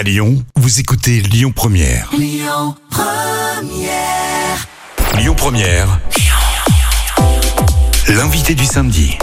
À Lyon, vous écoutez Lyon Première. Lyon Première. Lyon Première. L'invité du samedi.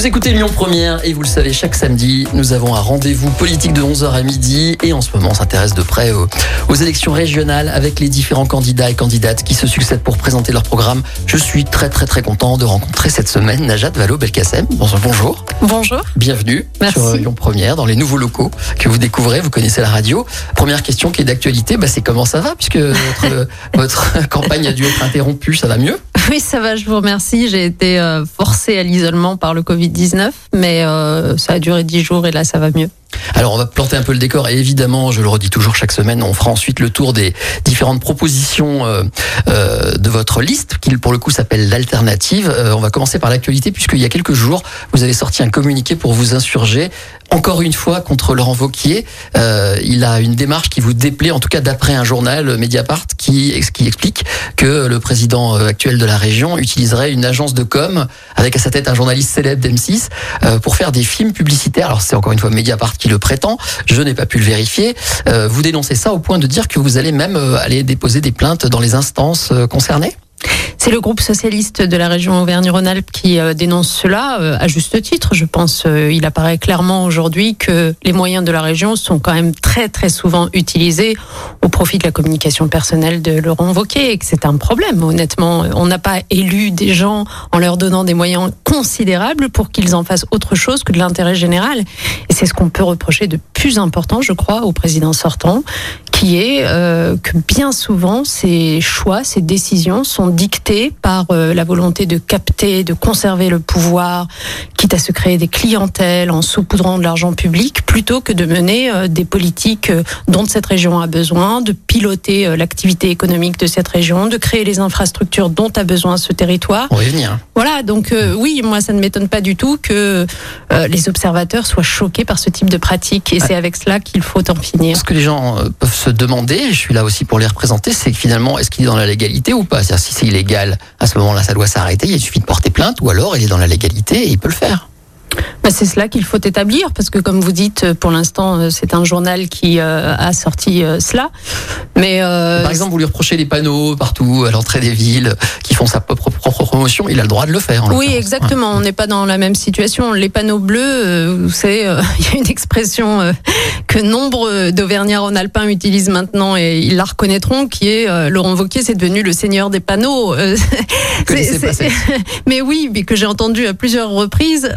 Vous écoutez Lyon Première et vous le savez, chaque samedi, nous avons un rendez-vous politique de 11h à midi et en ce moment, on s'intéresse de près aux, aux, élections régionales avec les différents candidats et candidates qui se succèdent pour présenter leur programme. Je suis très très très content de rencontrer cette semaine Najat Vallaud-Belkacem. Bonjour, bonjour. Bonjour. Bienvenue Merci. sur Lyon Première dans les nouveaux locaux que vous découvrez. Vous connaissez la radio. Première question qui est d'actualité, bah, c'est comment ça va puisque votre, votre campagne a dû être interrompue. Ça va mieux? Oui, ça va, je vous remercie. J'ai été euh, forcée à l'isolement par le Covid-19, mais euh, ça a duré dix jours et là, ça va mieux. Alors on va planter un peu le décor et évidemment, je le redis toujours chaque semaine, on fera ensuite le tour des différentes propositions euh, euh, de votre liste qui pour le coup s'appelle l'alternative. Euh, on va commencer par l'actualité puisqu'il y a quelques jours, vous avez sorti un communiqué pour vous insurger encore une fois contre Laurent Vauquier. Euh, il a une démarche qui vous déplaît, en tout cas d'après un journal Mediapart qui, qui explique que le président euh, actuel de la région utiliserait une agence de com avec à sa tête un journaliste célèbre d'M6 euh, pour faire des films publicitaires. Alors c'est encore une fois Mediapart qui le prétend. Je n'ai pas pu le vérifier. Euh, vous dénoncez ça au point de dire que vous allez même euh, aller déposer des plaintes dans les instances euh, concernées? C'est le groupe socialiste de la région Auvergne-Rhône-Alpes qui euh, dénonce cela euh, à juste titre. Je pense euh, il apparaît clairement aujourd'hui que les moyens de la région sont quand même très très souvent utilisés au profit de la communication personnelle de Laurent Wauquiez et que c'est un problème. Honnêtement, on n'a pas élu des gens en leur donnant des moyens considérables pour qu'ils en fassent autre chose que de l'intérêt général. Et c'est ce qu'on peut reprocher de plus important, je crois, au président sortant, qui est euh, que bien souvent ces choix, ces décisions sont dictées par euh, la volonté de capter, de conserver le pouvoir, quitte à se créer des clientèles en saupoudrant de l'argent public, plutôt que de mener euh, des politiques euh, dont cette région a besoin, de piloter l'activité économique de cette région, de créer les infrastructures dont a besoin ce territoire. On va y venir. Voilà, donc oui, moi ça ne m'étonne pas du tout que les observateurs soient choqués par ce type de pratique, et c'est avec cela qu'il faut en finir. Ce que les gens peuvent se demander, je suis là aussi pour les représenter, c'est que finalement, est-ce qu'il est dans la légalité ou pas? C'est-à-dire si c'est illégal, à ce moment-là, ça doit s'arrêter, il suffit de porter plainte, ou alors il est dans la légalité et il peut le faire. Bah, c'est cela qu'il faut établir, parce que comme vous dites, pour l'instant, euh, c'est un journal qui euh, a sorti euh, cela. Mais euh, Par exemple, vous lui reprochez les panneaux partout à l'entrée des villes qui font sa propre, propre promotion, il a le droit de le faire. en Oui, exactement. On n'est pas dans la même situation. Les panneaux bleus, vous savez, il y a une expression que nombre d'Auvergnats-Rhône-Alpins utilisent maintenant et ils la reconnaîtront, qui est Laurent Wauquiez, c'est devenu le seigneur des panneaux. Cette- mais oui, mais que j'ai entendu à plusieurs reprises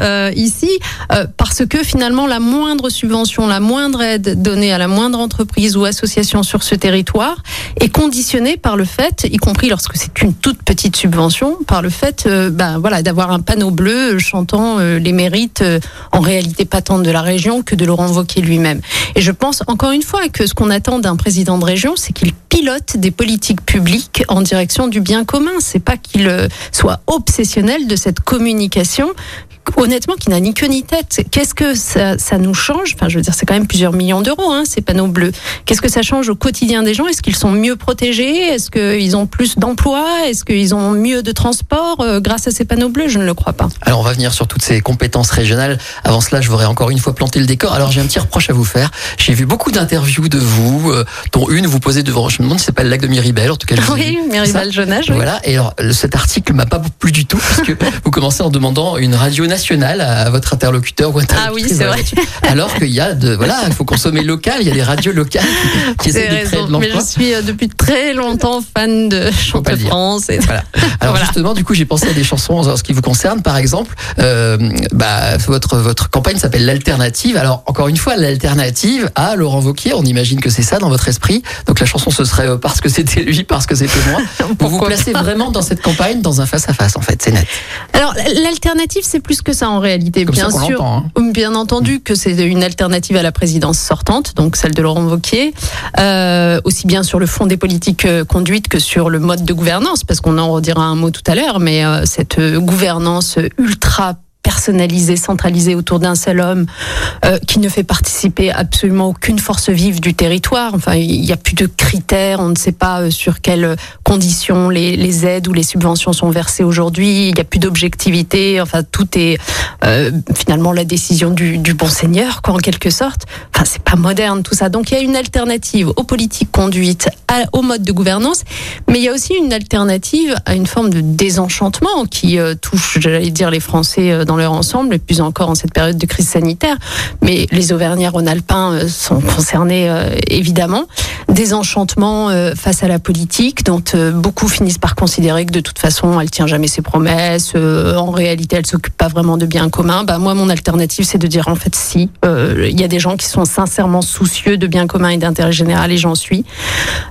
ici, euh, parce que finalement, la moindre subvention, la moindre aide donnée à la moindre entreprise ou association sur ce territoire est conditionnée par le fait, y compris lorsque c'est une toute petite subvention, par le fait, euh, ben voilà, d'avoir un panneau bleu chantant euh, les mérites en réalité pas tant de la région que de Laurent Wauquiez lui-même. Et je pense encore une fois que ce qu'on attend d'un président de région, c'est qu'il pilote des politiques publiques en direction du bien commun. C'est pas qu'il soit obsessionnel de cette communication. Honnêtement, qui n'a ni queue ni tête. Qu'est-ce que ça, ça nous change? Enfin, je veux dire, c'est quand même plusieurs millions d'euros, hein, ces panneaux bleus. Qu'est-ce que ça change au quotidien des gens? Est-ce qu'ils sont mieux protégés? Est-ce qu'ils ont plus d'emplois? Est-ce qu'ils ont mieux de transport euh, grâce à ces panneaux bleus? Je ne le crois pas. Alors on va venir sur toutes ces compétences régionales. Avant cela, je voudrais encore une fois planter le décor. Alors j'ai un petit reproche à vous faire. J'ai vu beaucoup d'interviews de vous, euh, dont une vous posez devant. Je me demande si c'est pas le lac de Miribel. En tout cas, Oui. Miribel. Jonage, oui. Voilà. Et alors cet article m'a pas plu du tout puisque vous commencez en demandant une radio nationale à votre interlocuteur ou Ah oui, c'est vrai. Alors qu'il y a de voilà, il faut consommer local. Il y a des radios locales qui, essaient de créer de mais je suis euh, depuis très longtemps fan de Chant pas de le dire. France. Et... Voilà. Alors Voilà. justement, du coup, j'ai pensé à des chansons en ce qui vous concerne. Par exemple, euh, bah, votre votre campagne s'appelle l'alternative. Alors encore une fois, l'alternative à Laurent Wauquiez. On imagine que c'est ça dans votre esprit. Donc la chanson ce serait euh, parce que c'était lui, parce que c'était moi. Vous vous placez vraiment dans cette campagne dans un face à face. En fait, c'est net. Alors l'alternative, c'est plus que ça en réalité. Comme bien ça sûr, hein. bien entendu que c'est une alternative à la présidence sortante, donc celle de Laurent Wauquiez, euh, aussi bien sur le fond des politiques euh, conduites que sur le mode de gouvernance, parce qu'on en redira un mot tout à l'heure, mais euh, cette gouvernance ultra personnalisé, centralisé autour d'un seul homme, euh, qui ne fait participer absolument aucune force vive du territoire. Enfin, il n'y a plus de critères, on ne sait pas euh, sur quelles conditions les, aides ou les subventions sont versées aujourd'hui. Il n'y a plus d'objectivité. Enfin, tout est euh, finalement la décision du, bon seigneur, quoi, en quelque sorte. Enfin, c'est pas moderne tout ça. Donc, il y a une alternative aux politiques conduites, à, au mode de gouvernance, mais il y a aussi une alternative à une forme de désenchantement qui touche, j'allais dire, les Français euh, dans leur ensemble, et plus encore en cette période de crise sanitaire. Mais les Auvergnats-Rhône-Alpins euh, sont concernés euh, évidemment. Désenchantement euh, face à la politique, dont beaucoup finissent par considérer que de toute façon, elle tient jamais ses promesses. en réalité, elle s'occupe pas vraiment de bien commun. Bah moi, mon alternative, c'est de dire en fait si. Il y a des gens qui sont sincèrement soucieux de bien commun et d'intérêt général, et j'en suis.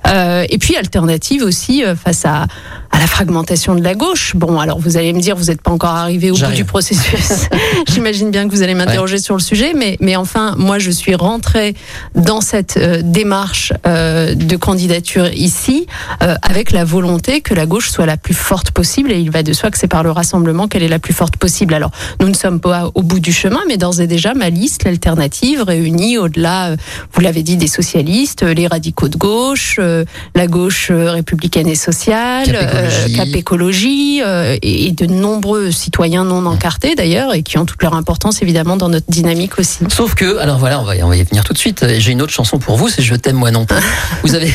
Et puis alternative aussi face à, à la fragmentation de la gauche. Bon, alors vous allez me dire, vous n'êtes pas encore arrivé au bout du processus. J'imagine bien que vous allez m'interroger sur le sujet, mais, mais enfin, moi, je suis rentrée dans cette euh, démarche euh, de candidature ici euh, avec la volonté que la gauche soit la plus forte possible, et il va de soi que c'est par le rassemblement qu'elle est la plus forte possible. Alors, nous ne sommes pas au bout du chemin, mais d'ores et déjà, ma liste, l'alternative, réunit au-delà, euh, vous l'avez dit, des socialistes, euh, les radicaux de gauche, euh, la gauche républicaine et sociale, Cap Écologie. Cap Écologie, euh, et, et de nombreux citoyens non encartés d'ailleurs, et qui ont toute leur importance évidemment dans notre dynamique aussi. Sauf que, alors voilà, on va, on va y venir tout de suite. J'ai une autre chanson pour vous, c'est Je t'aime moi non plus. Vous avez,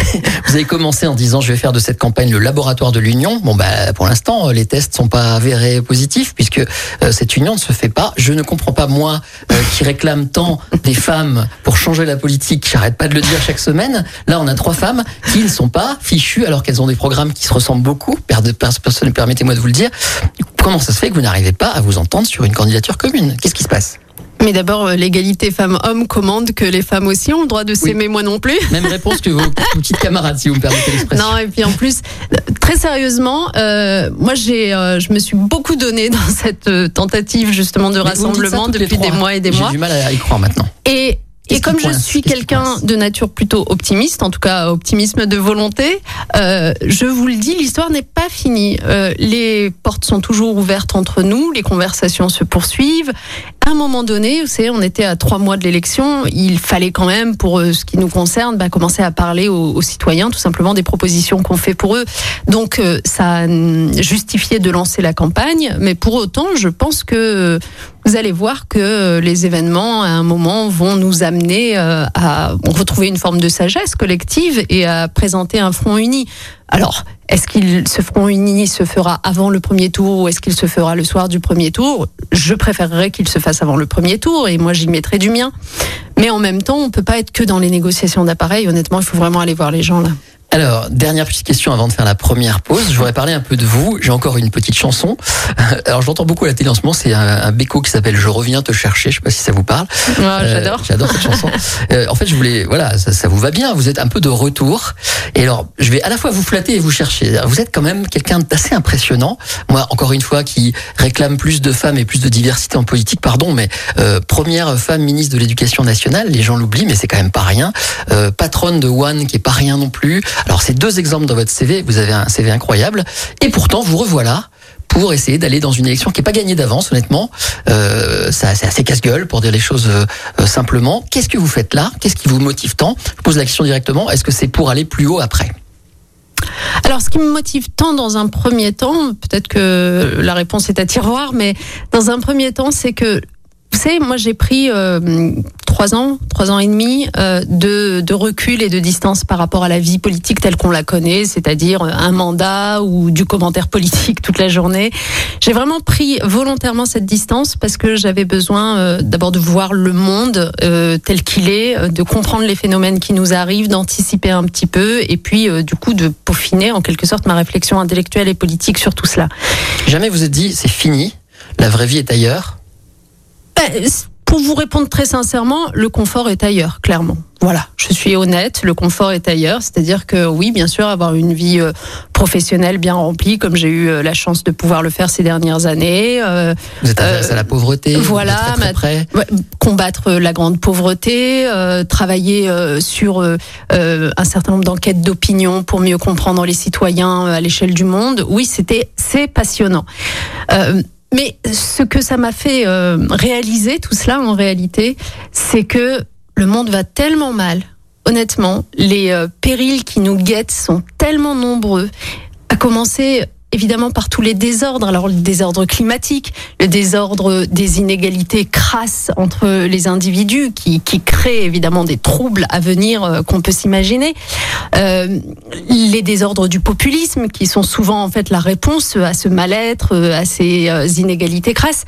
vous avez commencé en disant je vais faire de cette campagne le laboratoire de l'union. Bon bah pour l'instant les tests sont pas avérés positifs puisque euh, cette union ne se fait pas. Je ne comprends pas moi euh, qui réclame tant des femmes pour changer la politique. J'arrête pas de le dire chaque semaine. Là on a trois femmes qui ne sont pas fichues alors qu'elles ont des programmes qui se ressemblent beaucoup. Per- per- Personne, permettez-moi de vous le dire. Comment ça se fait que vous n'arrivez pas à vous entendre sur une candidature commune Qu'est-ce qui se passe? Mais d'abord, euh, l'égalité femmes-hommes commande que les femmes aussi ont le droit de s'aimer, moi non plus. Même réponse que vos petites camarades, si vous me permettez l'expression. Non, et puis en plus, très sérieusement, euh, moi j'ai, euh, je me suis beaucoup donné dans cette tentative justement de Mais rassemblement depuis des mois et des J'ai mois. du mal à y croire maintenant. Et, et comme je suis quelqu'un de nature plutôt optimiste, en tout cas optimisme de volonté, euh, je vous le dis, l'histoire n'est pas finie. Euh, les portes sont toujours ouvertes entre nous, les conversations se poursuivent. À un moment donné, vous savez, on était à trois mois de l'élection, il fallait quand même, pour euh, ce qui nous concerne, bah, commencer à parler aux, citoyens, tout simplement des propositions qu'on fait pour eux. Donc euh, ça justifiait de lancer la campagne, mais pour autant, je pense que euh, vous allez voir que les événements, à un moment, vont nous amener à retrouver une forme de sagesse collective et à présenter un front uni. Alors, est-ce qu'il ce front uni se fera avant le premier tour ou est-ce qu'il se fera le soir du premier tour? Je préférerais qu'il se fasse avant le premier tour et moi j'y mettrai du mien. Mais en même temps, on peut pas être que dans les négociations d'appareil. Honnêtement, il faut vraiment aller voir les gens là. Alors, dernière petite question avant de faire la première pause. Je voudrais parler un peu de vous. J'ai encore une petite chanson. Alors, j'entends beaucoup à la télé en ce moment. C'est un, un béco qui s'appelle Je reviens te chercher. Je sais pas si ça vous parle. Euh, J'adore. J'adore cette chanson. Euh, en fait, je voulais, voilà, ça, ça vous va bien. Vous êtes un peu de retour. Et alors, je vais à la fois vous flatter et vous chercher. Vous êtes quand même quelqu'un d'assez impressionnant. Moi, encore une fois, qui réclame plus de femmes et plus de diversité en politique. Pardon, mais euh, première femme ministre de l'Éducation nationale. Les gens l'oublient, mais c'est quand même pas rien. Euh, patronne de One, qui est pas rien non plus. Alors, c'est deux exemples dans votre CV. Vous avez un CV incroyable. Et pourtant, vous revoilà pour essayer d'aller dans une élection qui est pas gagnée d'avance, honnêtement. Euh, c'est assez casse-gueule pour dire les choses euh, euh, simplement. Qu'est-ce que vous faites là? Qu'est-ce qui vous motive tant? Je pose la question directement. Est-ce que c'est pour aller plus haut après? Alors, ce qui me motive tant dans un premier temps, peut-être que la réponse est à tiroir, mais dans un premier temps, c'est que, moi j'ai pris euh, trois ans, trois ans et demi euh, de, recul et de distance par rapport à la vie politique telle qu'on la connaît, c'est-à-dire un mandat ou du commentaire politique toute la journée. J'ai vraiment pris volontairement cette distance parce que j'avais besoin euh, d'abord de voir le monde euh, tel qu'il est, euh, de comprendre les phénomènes qui nous arrivent, d'anticiper un petit peu et puis euh, du coup de peaufiner en quelque sorte ma réflexion intellectuelle et politique sur tout cela. Jamais vous êtes dit c'est fini, la vraie vie est ailleurs Ben, pour vous répondre très sincèrement, le confort est ailleurs, clairement. Voilà, je suis honnête, le confort est ailleurs, c'est-à-dire que oui, bien sûr, avoir une vie euh, professionnelle bien remplie, comme j'ai eu euh, la chance de pouvoir le faire ces dernières années, euh, Vous êtes Euh, à la pauvreté vous voilà, êtes très, très ma- près. Ouais, combattre la grande pauvreté, euh, travailler euh, sur un certain nombre d'enquêtes d'opinion pour mieux comprendre les citoyens à l'échelle du monde. Oui, c'était c'est passionnant. Mais ce que ça m'a fait euh, réaliser, tout cela en réalité, c'est que le monde va tellement mal. Honnêtement, les euh, périls qui nous guettent sont tellement nombreux. À commencer évidemment par tous les désordres. Alors le désordre climatique, le désordre des inégalités crasses entre les individus qui, qui créent évidemment des troubles à venir euh, qu'on peut s'imaginer. Euh, les désordres du populisme qui sont souvent en fait la réponse à ce mal-être, euh, à ces euh, inégalités crasses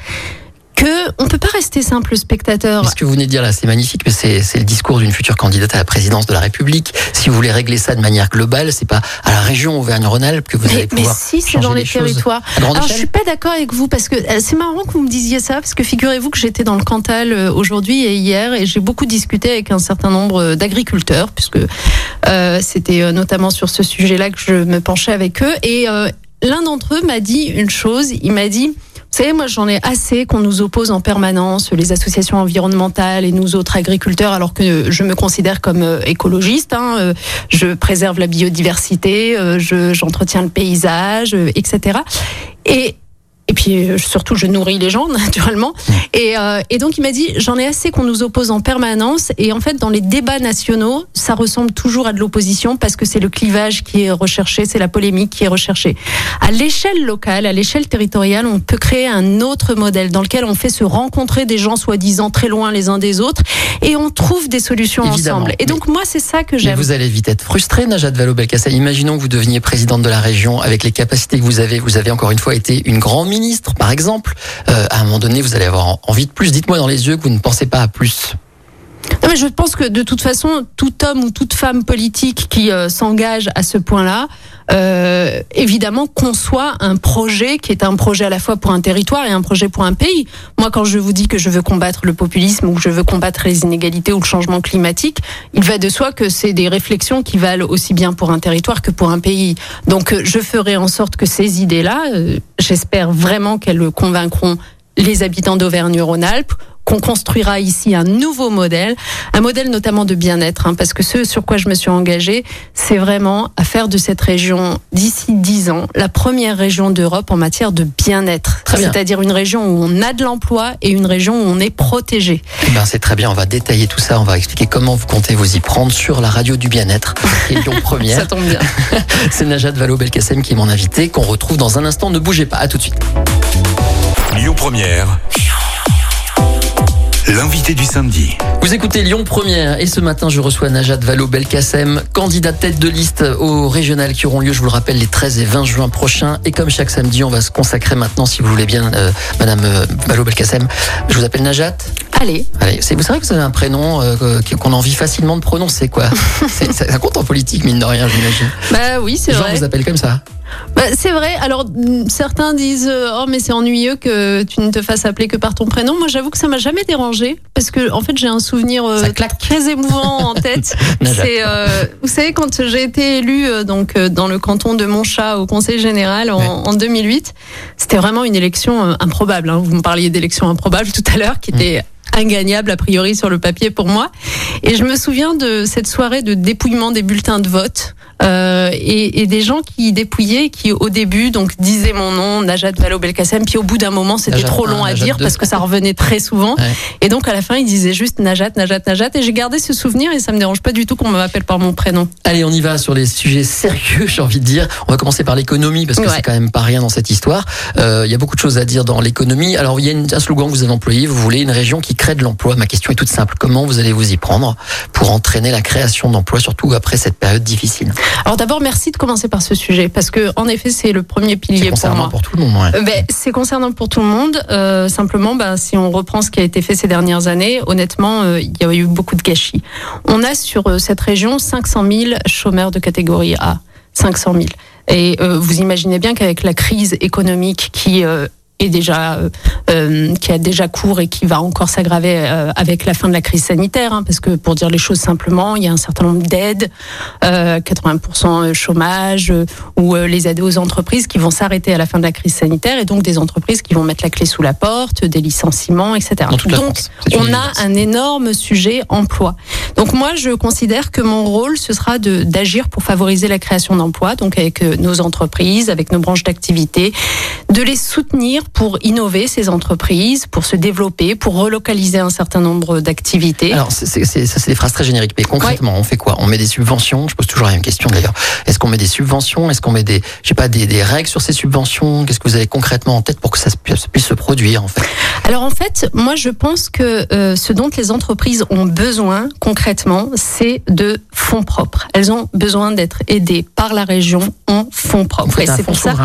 que on peut pas rester simple spectateur. Ce que vous venez de dire là, c'est magnifique, mais c'est c'est le discours d'une future candidate à la présidence de la République. Si vous voulez régler ça de manière globale, c'est pas à la région Auvergne-Rhône-Alpes que vous allez Mais, mais pouvoir si, c'est dans les, choses territoires. Alors, je suis pas d'accord avec vous parce que euh, c'est marrant que vous me disiez ça parce que figurez-vous que j'étais dans le Cantal euh, aujourd'hui et hier et j'ai beaucoup discuté avec un certain nombre euh, d'agriculteurs puisque euh, c'était notamment sur ce sujet-là que je me penchais avec eux et euh, l'un d'entre eux m'a dit une chose. Il m'a dit savez, moi j'en ai assez qu'on nous oppose en permanence, les associations environnementales et nous autres agriculteurs, alors que je me considère comme euh, écologiste. Hein, euh, je préserve la biodiversité, euh, je- j'entretiens le paysage, etc. Et et puis euh, surtout, je nourris les gens naturellement. Et, euh, et donc il m'a dit, j'en ai assez qu'on nous oppose en permanence. Et en fait, dans les débats nationaux, ça ressemble toujours à de l'opposition parce que c'est le clivage qui est recherché, c'est la polémique qui est recherchée. À l'échelle locale, à l'échelle territoriale, on peut créer un autre modèle dans lequel on fait se rencontrer des gens soi-disant très loin les uns des autres et on trouve des solutions Évidemment. ensemble. Et donc moi, c'est ça que Mais j'aime. vous allez vite être frustré, Najat Vallaud-Belkacem. Imaginons que vous deveniez présidente de la région avec les capacités que vous avez. Vous avez encore une fois été une grande ministre, par exemple. Euh, à un moment donné, vous allez avoir en- envie de plus. Dites-moi dans les yeux que vous ne pensez pas à plus. Je pense que de toute façon, tout homme ou toute femme politique qui euh, s'engage à ce point-là, euh, évidemment, conçoit un projet qui est un projet à la fois pour un territoire et un projet pour un pays. Moi, quand je vous dis que je veux combattre le populisme ou que je veux combattre les inégalités ou le changement climatique, il va de soi que c'est des réflexions qui valent aussi bien pour un territoire que pour un pays. Donc, euh, je ferai en sorte que ces idées-là, j'espère vraiment qu'elles convaincront les habitants d'Auvergne-Rhône-Alpes, qu'on construira ici un nouveau modèle, un modèle notamment de bien-être, hein, parce que ce sur quoi je me suis engagée, c'est vraiment à faire de cette région, d'ici dix ans, la première région d'Europe en matière de bien-être. C'est-à-dire une région où on a de l'emploi et une région où on est protégé. Eh ben, c'est très bien. On va détailler tout ça. On va expliquer comment vous comptez vous y prendre sur la radio du bien-être et Lyon Première. Ça tombe bien. C'est Najat Vallaud-Belkacem qui est mon invité, qu'on retrouve dans un instant. Ne bougez pas. À tout de suite. Lyon Première. L'invité du samedi. Vous écoutez Lyon Première et ce matin je reçois Najat Vallaud-Belkacem, candidate tête de liste aux régionales qui auront lieu, je vous le rappelle, les 13 et 20 juin prochains. Et comme chaque samedi, on va se consacrer maintenant, si vous voulez bien, euh, Madame euh, Vallaud-Belkacem. Je vous appelle Najat. Allez, Allez, c'est- vous savez que vous avez un prénom euh, qu'on a envie facilement de prononcer, quoi. C'est- ça, ça compte en politique, mine de rien, j'imagine. bah oui, c'est Les gens vrai. vous appellent comme ça. Bah, c'est vrai. Alors mm, certains disent euh, oh mais c'est ennuyeux que tu ne te fasses appeler que par ton prénom. Moi j'avoue que ça m'a jamais dérangé parce que en fait j'ai un souvenir euh, très émouvant en tête. C'est euh, vous savez quand j'ai été élue donc dans le canton de Montchat au Conseil général en, Ouais. en 2008, c'était vraiment une élection improbable. hein. Vous me parliez d'élection improbable tout à l'heure qui était ingagnable a priori sur le papier pour moi. Et je me souviens de cette soirée de dépouillement des bulletins de vote euh, et, et des gens qui dépouillaient, qui au début donc disaient mon nom, Najat Vallaud-Belkacem, puis au bout d'un moment c'était trop long à Najat dire parce que ça revenait très souvent. Ouais. Et donc à la fin ils disaient juste Najat, Najat, Najat, et j'ai gardé ce souvenir et ça me dérange pas du tout qu'on m'appelle par mon prénom. Allez, on y va sur les sujets sérieux, j'ai envie de dire. On va commencer par l'économie parce que Ouais. c'est quand même pas rien dans cette histoire. Euh, Il y a beaucoup de choses à dire dans l'économie. Alors, il y a une- un slogan que vous avez employé. Vous voulez une région qui crée de l'emploi. Ma question est toute simple. Comment vous allez vous y prendre pour entraîner la création d'emplois, surtout après cette période difficile? Alors d'abord merci de commencer par ce sujet parce que en effet c'est le premier pilier pour concernant moi. pour tout le monde. ouais. Ben, c'est concernant pour tout le monde. Euh, simplement, ben, si on reprend ce qui a été fait ces dernières années, honnêtement, euh, il y a eu beaucoup de gâchis. On a sur euh, cette région 500 000 chômeurs de catégorie A. 500 000. Et euh, vous imaginez bien qu'avec la crise économique qui euh, est déjà euh, euh, qui a déjà cours et qui va encore s'aggraver euh, avec la fin de la crise sanitaire, hein, parce que pour dire les choses simplement, il y a un certain nombre d'aides, euh, 80% chômage euh, ou euh, les aides aux entreprises qui vont s'arrêter à la fin de la crise sanitaire et donc des entreprises qui vont mettre la clé sous la porte, des licenciements, etc. Donc France. On a un énorme sujet emploi. Donc moi je considère que mon rôle ce sera de d'agir pour favoriser la création d'emplois, donc avec euh, nos entreprises, avec nos branches d'activité, de les soutenir pour innover ces entreprises, pour se développer, pour relocaliser un certain nombre d'activités. Alors, c'est, c'est- ça, c'est des phrases très génériques. Mais concrètement, on fait quoi? On met des subventions? Je pose toujours la même question d'ailleurs. Est-ce qu'on met des subventions? Est-ce qu'on met des, je sais pas, des, des règles sur ces subventions? Qu'est-ce que vous avez concrètement en tête pour que ça se puisse, se produire en fait? Alors en fait, moi je pense que euh, ce dont les entreprises ont besoin concrètement, c'est de fonds propres. Elles ont besoin d'être aidées par la région en fonds propres. Et c'est pour ça,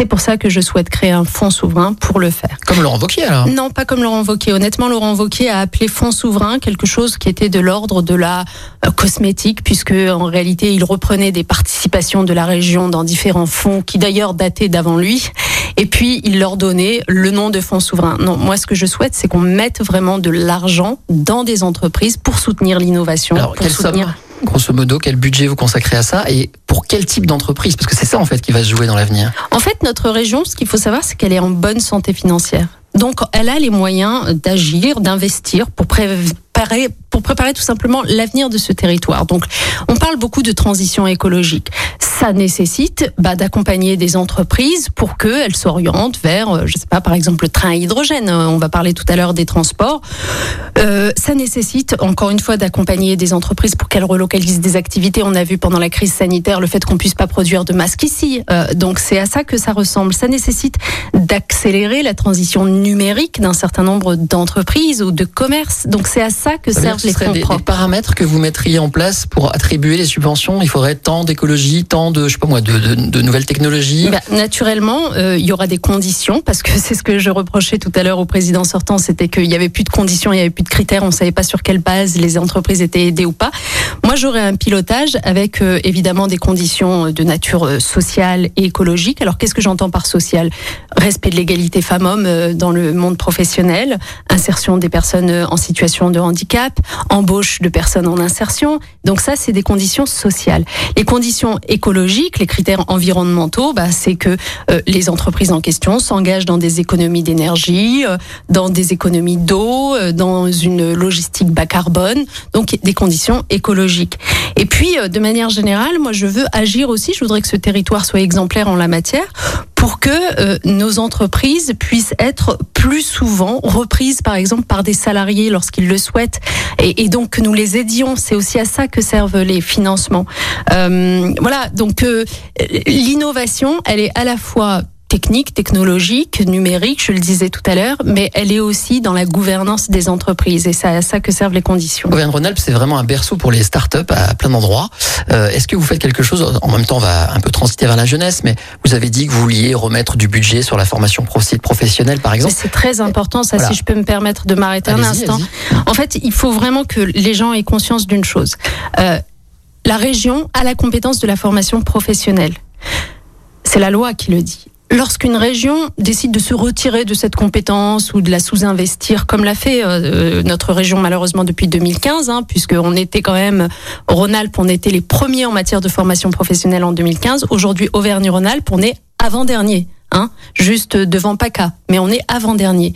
c'est pour ça que je souhaite créer un fonds souverain pour le faire. comme Laurent Wauquiez alors. Non, pas comme Laurent Wauquiez. Honnêtement, Laurent Wauquiez a appelé fonds souverain quelque chose qui était de l'ordre de la euh, cosmétique, puisque en réalité, il reprenait des participations de la région dans différents fonds qui d'ailleurs dataient d'avant lui. Et puis, il leur donnait le nom de fonds souverain. Non, moi, ce que je souhaite, c'est qu'on mette vraiment de l'argent dans des entreprises pour soutenir l'innovation, Alors, pour soutenir. Grosso modo, quel budget vous consacrez à ça et pour quel type d'entreprise? Parce que c'est ça en fait qui va se jouer dans l'avenir. En fait, notre région, ce qu'il faut savoir, c'est qu'elle est en bonne santé financière. Donc, elle a les moyens d'agir, d'investir pour préparer, pour préparer tout simplement l'avenir de ce territoire. Donc, on parle beaucoup de transition écologique. Ça nécessite bah, d'accompagner des entreprises pour qu'elles s'orientent vers, euh, je sais pas, par exemple, le train à hydrogène. Euh, On va parler tout à l'heure des transports. Euh, ça nécessite, encore une fois, d'accompagner des entreprises pour qu'elles relocalisent des activités. On a vu pendant la crise sanitaire le fait qu'on puisse pas produire de masques ici. Euh, donc, c'est à ça que ça ressemble. Ça nécessite d'accélérer la transition numérique d'un certain nombre d'entreprises ou de commerces. Donc, c'est à ça que Ça servent les fonds des, des propres. paramètres que vous mettriez en place pour attribuer les subventions. Il faudrait tant d'écologie, tant de, nouvelles technologies? Bah, naturellement, euh, il y aura des conditions parce que c'est ce que je reprochais tout à l'heure au président sortant, c'était qu'il y avait plus de conditions, il y avait plus de critères, on savait pas sur quelle base les entreprises étaient aidées ou pas. Moi, j'aurais un pilotage avec euh, évidemment des conditions de nature euh, sociale et écologique. Alors, qu'est-ce que j'entends par social? Respect de l'égalité femmes-hommes euh, dans le monde professionnel, insertion des personnes euh, en situation de handicap, embauche de personnes en insertion. Donc ça, c'est des conditions sociales. Les conditions écologiques, les critères environnementaux, bah, c'est que euh, les entreprises en question s'engagent dans des économies d'énergie, euh, dans des économies d'eau, euh, dans une logistique bas carbone, donc des conditions écologiques. Et puis, de manière générale, moi, je veux agir aussi. Je voudrais que ce territoire soit exemplaire en la matière pour que nos entreprises puissent être plus souvent reprises, par exemple, par des salariés lorsqu'ils le souhaitent, et, donc que nous les aidions. C'est aussi à ça que servent les financements. Voilà, donc euh, l'innovation, elle est à la fois technique, technologique, numérique, je le disais tout à l'heure, mais elle est aussi dans la gouvernance des entreprises, et c'est à ça que servent les conditions. Auvergne-Rhône-Alpes, c'est vraiment un berceau pour les startups à plein d'endroits. Euh, Est-ce que vous faites quelque chose En même temps, on va un peu transiter vers la jeunesse, mais vous avez dit que vous vouliez remettre du budget sur la formation pro- professionnelle, par exemple. C'est très important, ça, Voilà. si je peux me permettre de m'arrêter un instant. En fait, il faut vraiment que les gens aient conscience d'une chose. Euh, la région a la compétence de la formation professionnelle. C'est la loi qui le dit. Lorsqu'une région décide de se retirer de cette compétence ou de la sous-investir, comme l'a fait euh, notre région malheureusement depuis 2015, hein, puisqu'on était quand même, Rhône-Alpes, on était les premiers en matière de formation professionnelle en 2015. Aujourd'hui, Auvergne-Rhône-Alpes, on est avant-dernier, hein, juste devant PACA, mais on est avant-dernier.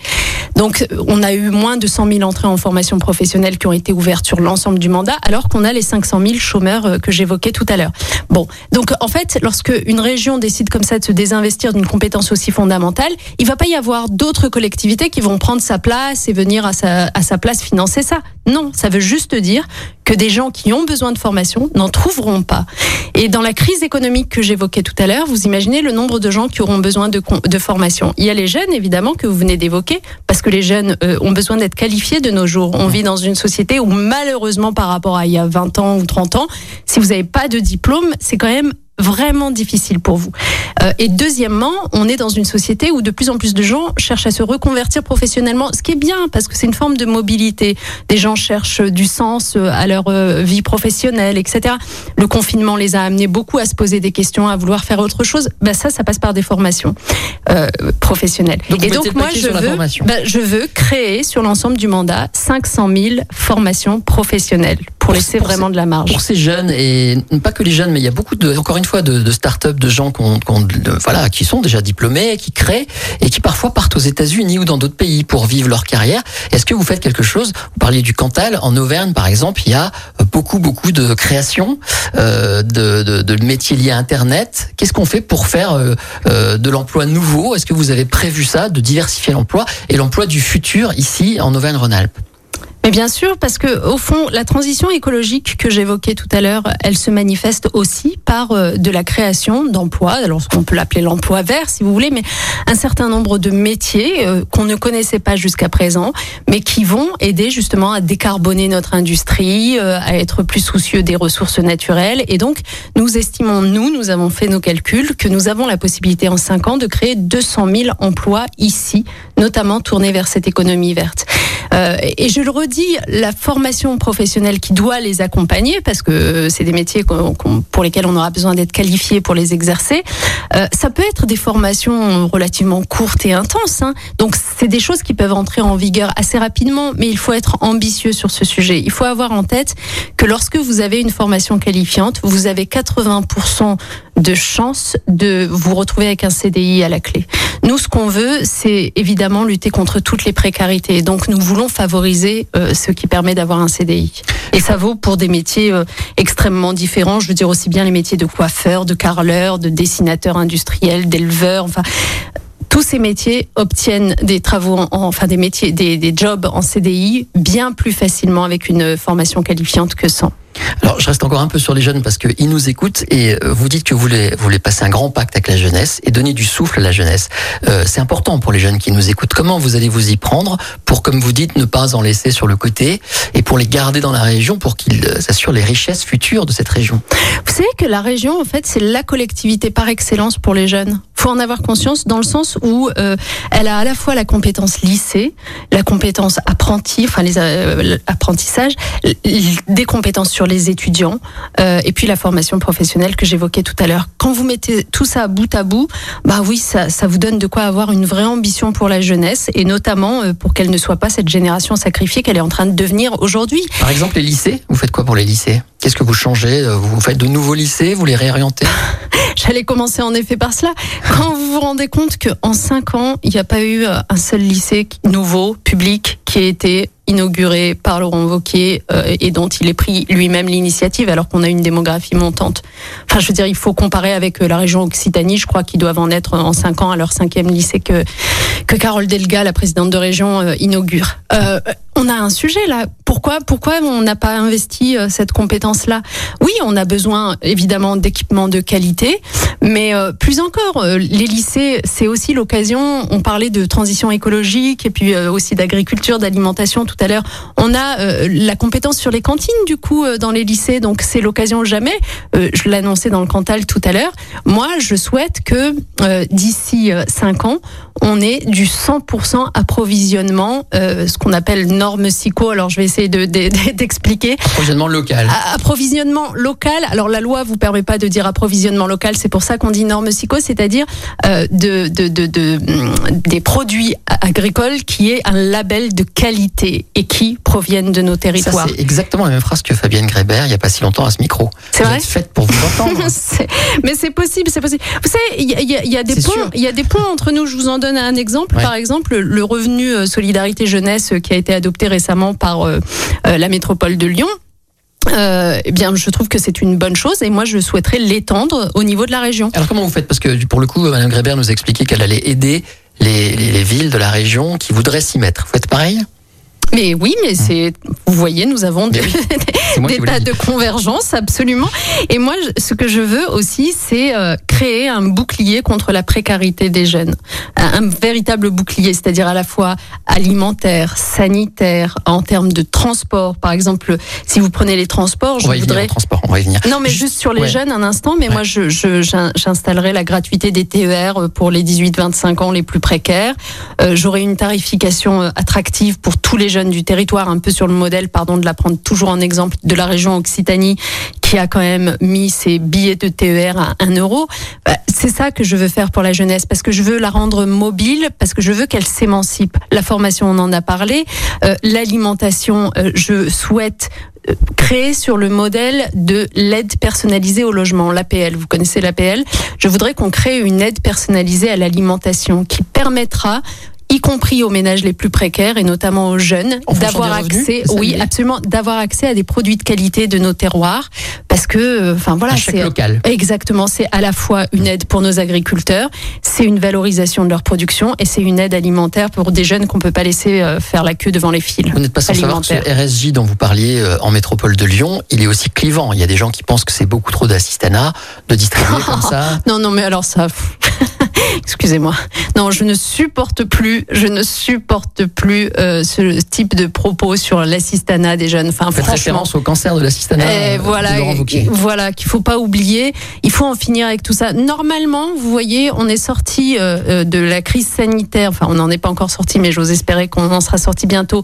Donc, on a eu moins de 100 000 entrées en formation professionnelle qui ont été ouvertes sur l'ensemble du mandat, alors qu'on a les 500 000 chômeurs euh, que j'évoquais tout à l'heure. Bon, donc en fait, lorsque une région décide comme ça de se désinvestir d'une compétence aussi fondamentale, il va pas y avoir d'autres collectivités qui vont prendre sa place et venir à sa, à sa place financer ça. Non, ça veut juste dire que des gens qui ont besoin de formation n'en trouveront pas. Et dans la crise économique que j'évoquais tout à l'heure, vous imaginez le nombre de gens qui auront besoin de, formation. Il y a les jeunes, évidemment, que vous venez d'évoquer, parce que les jeunes euh, ont besoin d'être qualifiés de nos jours. On vit dans une société où malheureusement, par rapport à il y a 20 ans ou 30 ans, si vous n'avez pas de diplôme, c'est quand même vraiment difficile pour vous. Euh, et deuxièmement, on est dans une société où de plus en plus de gens cherchent à se reconvertir professionnellement, ce qui est bien parce que c'est une forme de mobilité. Des gens cherchent du sens euh, à leur euh, vie professionnelle, etc. Le confinement les a amenés beaucoup à se poser des questions, à vouloir faire autre chose. Ben ça, ça passe par des formations euh, professionnelles. Donc, et donc moi, je veux, formation. ben, je veux créer sur l'ensemble du mandat 500 000 formations professionnelles pour, laisser vraiment de la marge. Pour ces jeunes et pas que les jeunes, mais il y a beaucoup de, encore une fois, de, de start-up, de gens qu'on, qu'on, voilà, qui sont déjà diplômés, qui créent et qui parfois partent aux États-Unis ou dans d'autres pays pour vivre leur carrière. Est-ce que vous faites quelque chose? Vous parliez du Cantal, en Auvergne par exemple, il y a beaucoup beaucoup de créations euh, de, de, de, métiers liés à Internet. Qu'est-ce qu'on fait pour faire euh, euh, de l'emploi nouveau? Est-ce que vous avez prévu ça, de diversifier l'emploi et l'emploi du futur ici en Auvergne-Rhône-Alpes? Mais bien sûr, parce que au fond, la transition écologique que j'évoquais tout à l'heure, elle se manifeste aussi par euh, de la création d'emplois. Alors, on peut l'appeler l'emploi vert, si vous voulez, mais un certain nombre de métiers euh, qu'on ne connaissait pas jusqu'à présent, mais qui vont aider justement à décarboner notre industrie, euh, à être plus soucieux des ressources naturelles. Et donc, nous estimons, nous, nous avons fait nos calculs, que nous avons la possibilité en cinq ans de créer 200 000 emplois ici, notamment tournés vers cette économie verte. Et je le redis, la formation professionnelle qui doit les accompagner, parce que c'est des métiers pour lesquels on aura besoin d'être qualifié pour les exercer, euh, ça peut être des formations relativement courtes et intenses. Hein. Donc c'est des choses qui peuvent entrer en vigueur assez rapidement, mais il faut être ambitieux sur ce sujet. Il faut avoir en tête que lorsque vous avez une formation qualifiante, vous avez 80% de chances de vous retrouver avec un CDI à la clé. Nous, ce qu'on veut, c'est évidemment lutter contre toutes les précarités. Donc, nous voulons favoriser euh, ce qui permet d'avoir un CDI. Et ça vaut pour des métiers euh, extrêmement différents. Je veux dire aussi bien les métiers de coiffeur, de carreleur, de dessinateur industriel, d'éleveur. Enfin, tous ces métiers obtiennent des travaux, en, enfin des métiers, des, des jobs en CDI bien plus facilement avec une formation qualifiante que sans. Alors, je reste encore un peu sur les jeunes parce qu'ils nous écoutent et euh, vous dites que vous voulez, vous voulez passer un grand pacte avec la jeunesse et donner du souffle à la jeunesse. Euh, c'est important pour les jeunes qui nous écoutent. Comment vous allez vous y prendre pour, comme vous dites, ne pas en laisser sur le côté et pour les garder dans la région pour qu'ils euh, assurent les richesses futures de cette région? Vous savez que la région, en fait, c'est la collectivité par excellence pour les jeunes. faut en avoir conscience dans le sens où elle a à la fois la compétence lycée, la compétence apprenti, enfin les euh, des compétences sur les étudiants euh, et puis la formation professionnelle que j'évoquais tout à l'heure. Quand vous mettez tout ça bout à bout, bah oui, ça, ça vous donne de quoi avoir une vraie ambition pour la jeunesse et notamment euh, pour qu'elle ne soit pas cette génération sacrifiée qu'elle est en train de devenir aujourd'hui. Par exemple, les lycées, vous faites quoi pour les lycées? Qu'est-ce que vous changez? Euh, Vous faites de nouveaux lycées? Vous les réorientez? J'allais commencer en effet par cela. Quand vous vous rendez compte qu'en cinq ans, il n'y a pas eu un seul lycée nouveau, public, qui a été inauguré par Laurent Wauquiez euh, et dont il est pris lui-même l'initiative alors qu'on a une démographie montante. Enfin, je veux dire, il faut comparer avec euh, la région Occitanie. Je crois qu'ils doivent en être en cinq ans à leur cinquième lycée que que Carole Delga, la présidente de région, euh, inaugure. Euh, on a un sujet là. Pourquoi, pourquoi on n'a pas investi euh, cette compétence-là? Oui, on a besoin évidemment d'équipements de qualité, mais euh, plus encore, euh, les lycées, c'est aussi l'occasion. On parlait de transition écologique et puis aussi d'agriculture, d'alimentation tout à l'heure. On a la compétence sur les cantines du coup dans les lycées, donc c'est l'occasion jamais. je l'annonçais dans le Cantal tout à l'heure. Moi, je souhaite que d'ici cinq ans, on ait du 100% approvisionnement, ce qu'on appelle normes SICO. Alors je vais essayer d'expliquer. De, approvisionnement local. Approvisionnement local. Alors la loi vous permet pas de dire approvisionnement local. C'est pour ça qu'on dit normes SICO, c'est-à-dire euh, de, de, de, de, des produits agricoles qui aient un label de qualité et qui proviennent de nos territoires. C'est exactement la même phrase que Fabienne Grébert il n'y a pas si longtemps à ce micro. C'est vrai. Faite pour vous entendre. Mais c'est possible, c'est possible. Vous savez, il y a, y, y a, des points, il y a des points entre nous. Je vous en donne un exemple. Ouais. Par exemple, le revenu euh, solidarité jeunesse qui a été adopté récemment par euh, euh, la métropole de Lyon. Euh, eh bien, je trouve que c'est une bonne chose et moi, je souhaiterais l'étendre au niveau de la région. Alors, comment vous faites? Parce que pour le coup, Mme Grébert nous a expliqué qu'elle allait aider les, les, les, villes de la région qui voudraient s'y mettre. Vous faites pareil? Mais oui, mais c'est, vous voyez, nous avons des, tas de convergence, absolument. Et moi, ce que je veux aussi, c'est euh, créer un bouclier contre la précarité des jeunes. Un, un véritable bouclier, c'est-à-dire à la fois alimentaire, sanitaire, en termes de transport. Par exemple, si vous prenez les transports, je on va y voudrais. Venir, transport, on va y venir. Non, mais juste sur les ouais. jeunes un instant. Mais ouais. moi, je, j'installerai la gratuité des TER pour les 18-25 ans les plus précaires. Euh, J'aurai une tarification attractive pour tous les jeunes du territoire, un peu sur le modèle, pardon de la prendre toujours en exemple, de la région Occitanie, qui a quand même mis ses billets de TER à 1 euro. Bah, c'est ça que je veux faire pour la jeunesse, parce que je veux la rendre mobile, parce que je veux qu'elle s'émancipe. La formation, on en a parlé. Euh, L'alimentation, euh, je souhaite euh, créer sur le modèle de l'aide personnalisée au logement, l'APL. Vous connaissez l'APL Je voudrais qu'on crée une aide personnalisée à l'alimentation qui permettra y compris aux ménages les plus précaires et notamment aux jeunes, d'avoir accès, oui, absolument, d'avoir accès à des produits de qualité de nos terroirs, parce que, euh, enfin voilà, c'est local. exactement, c'est à la fois une aide pour nos agriculteurs, c'est une valorisation de leur production et c'est une aide alimentaire pour des jeunes qu'on peut pas laisser euh, faire la queue devant les fils. Vous n'êtes pas sans savoir que ce. RSJ dont vous parliez euh, en métropole de Lyon, il est aussi clivant. Il y a des gens qui pensent que c'est beaucoup trop d'assistanat, de distribuer comme ça. Non, non, mais alors ça. Excusez-moi. Non, je ne supporte plus, je ne supporte plus euh, ce type de propos sur l'assistanat des jeunes. Enfin, Faites franchement. référence au cancer de l'assistanat Eh, euh, voilà, de voilà qu'il faut pas oublier. Il faut en finir avec tout ça. Normalement, vous voyez, on est sorti euh, euh, de la crise sanitaire. Enfin, on n'en est pas encore sorti, mais j'ose espérer qu'on en sera sorti bientôt.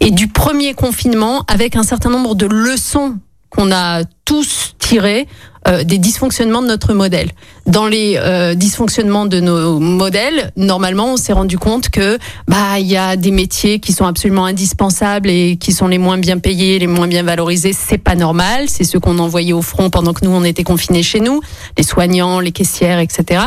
Et du premier confinement, avec un certain nombre de leçons qu'on a tous tirées euh, des dysfonctionnements de notre modèle. Dans les euh, dysfonctionnements de nos modèles, normalement, on s'est rendu compte que bah il y a des métiers qui sont absolument indispensables et qui sont les moins bien payés, les moins bien valorisés. C'est pas normal. C'est ceux qu'on envoyait au front pendant que nous on était confinés chez nous, les soignants, les caissières, etc.